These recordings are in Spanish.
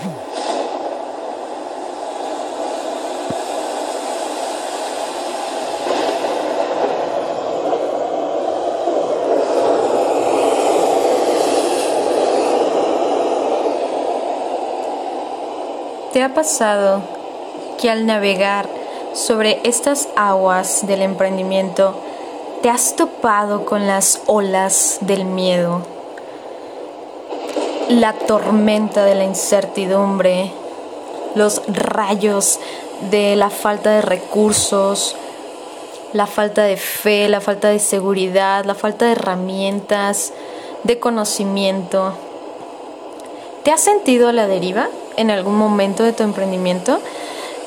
¿Te ha pasado que al navegar sobre estas aguas del emprendimiento te has topado con las olas del miedo, la tormenta de la incertidumbre, los rayos de la falta de recursos, la falta de fe, la falta de seguridad, la falta de herramientas, de conocimiento? ¿Te has sentido a la deriva? en algún momento de tu emprendimiento,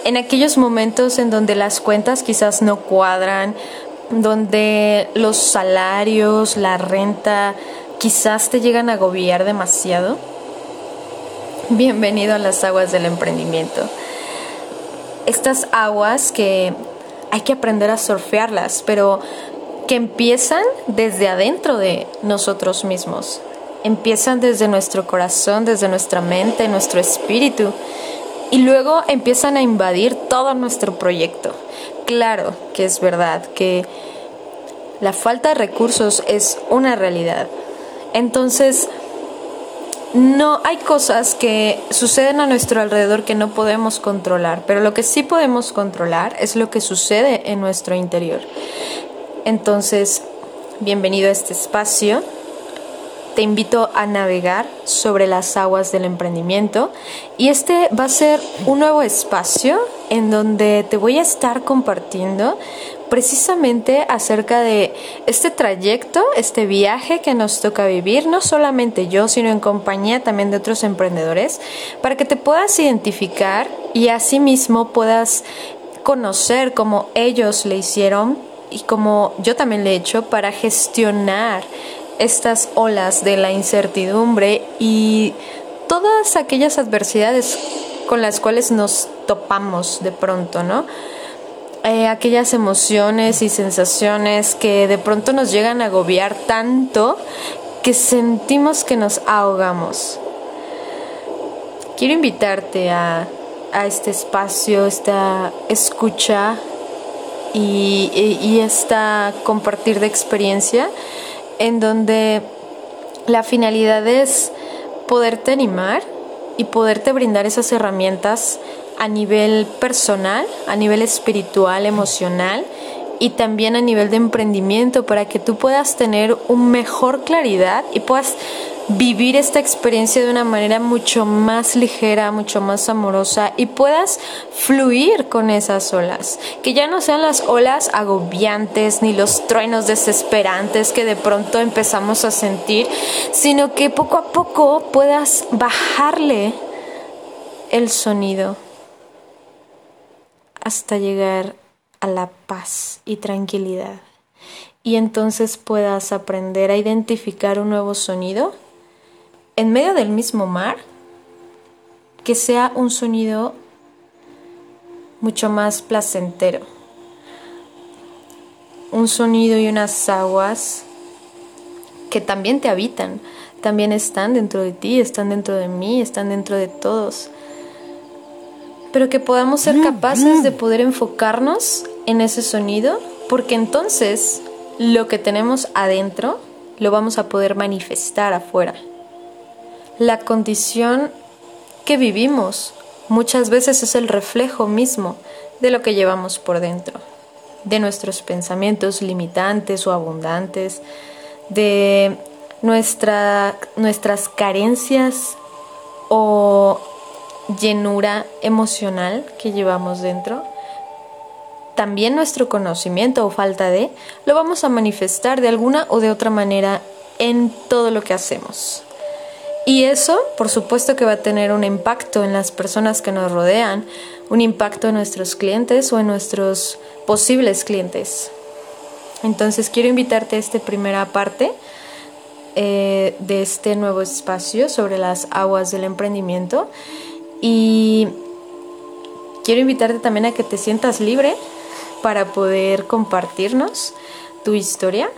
en aquellos momentos en donde las cuentas quizás no cuadran, donde los salarios, la renta, quizás te llegan a agobiar demasiado. Bienvenido a las aguas del emprendimiento. Estas aguas que hay que aprender a surfearlas, pero que empiezan desde adentro de nosotros mismos empiezan desde nuestro corazón, desde nuestra mente, nuestro espíritu, y luego empiezan a invadir todo nuestro proyecto. Claro que es verdad que la falta de recursos es una realidad. Entonces, no hay cosas que suceden a nuestro alrededor que no podemos controlar, pero lo que sí podemos controlar es lo que sucede en nuestro interior. Entonces, bienvenido a este espacio te invito a navegar sobre las aguas del emprendimiento y este va a ser un nuevo espacio en donde te voy a estar compartiendo precisamente acerca de este trayecto, este viaje que nos toca vivir, no solamente yo, sino en compañía también de otros emprendedores, para que te puedas identificar y asimismo puedas conocer cómo ellos le hicieron y como yo también le he hecho para gestionar estas olas de la incertidumbre y todas aquellas adversidades con las cuales nos topamos de pronto, ¿no? Eh, aquellas emociones y sensaciones que de pronto nos llegan a agobiar tanto que sentimos que nos ahogamos. Quiero invitarte a, a este espacio, esta escucha y, y, y esta compartir de experiencia en donde la finalidad es poderte animar y poderte brindar esas herramientas a nivel personal, a nivel espiritual, emocional y también a nivel de emprendimiento para que tú puedas tener una mejor claridad y puedas vivir esta experiencia de una manera mucho más ligera, mucho más amorosa y puedas fluir con esas olas. Que ya no sean las olas agobiantes ni los truenos desesperantes que de pronto empezamos a sentir, sino que poco a poco puedas bajarle el sonido hasta llegar a la paz y tranquilidad. Y entonces puedas aprender a identificar un nuevo sonido en medio del mismo mar, que sea un sonido mucho más placentero. Un sonido y unas aguas que también te habitan, también están dentro de ti, están dentro de mí, están dentro de todos. Pero que podamos ser mm, capaces de mm. poder enfocarnos en ese sonido, porque entonces lo que tenemos adentro lo vamos a poder manifestar afuera. La condición que vivimos muchas veces es el reflejo mismo de lo que llevamos por dentro, de nuestros pensamientos limitantes o abundantes, de nuestra, nuestras carencias o llenura emocional que llevamos dentro. También nuestro conocimiento o falta de lo vamos a manifestar de alguna o de otra manera en todo lo que hacemos. Y eso, por supuesto que va a tener un impacto en las personas que nos rodean, un impacto en nuestros clientes o en nuestros posibles clientes. Entonces quiero invitarte a esta primera parte eh, de este nuevo espacio sobre las aguas del emprendimiento y quiero invitarte también a que te sientas libre para poder compartirnos tu historia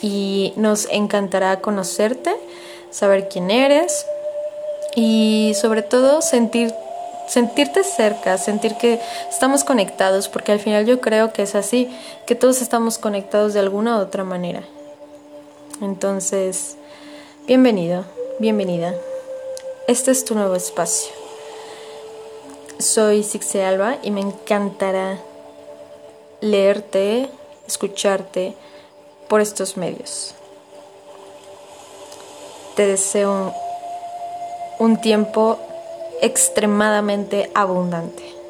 y nos encantará conocerte saber quién eres, y sobre todo sentir sentirte cerca, sentir que estamos conectados, porque al final yo creo que es así, que todos estamos conectados de alguna u otra manera. Entonces, bienvenido, bienvenida. Este es tu nuevo espacio. Soy Sixe Alba y me encantará leerte, escucharte por estos medios. Te deseo un tiempo extremadamente abundante.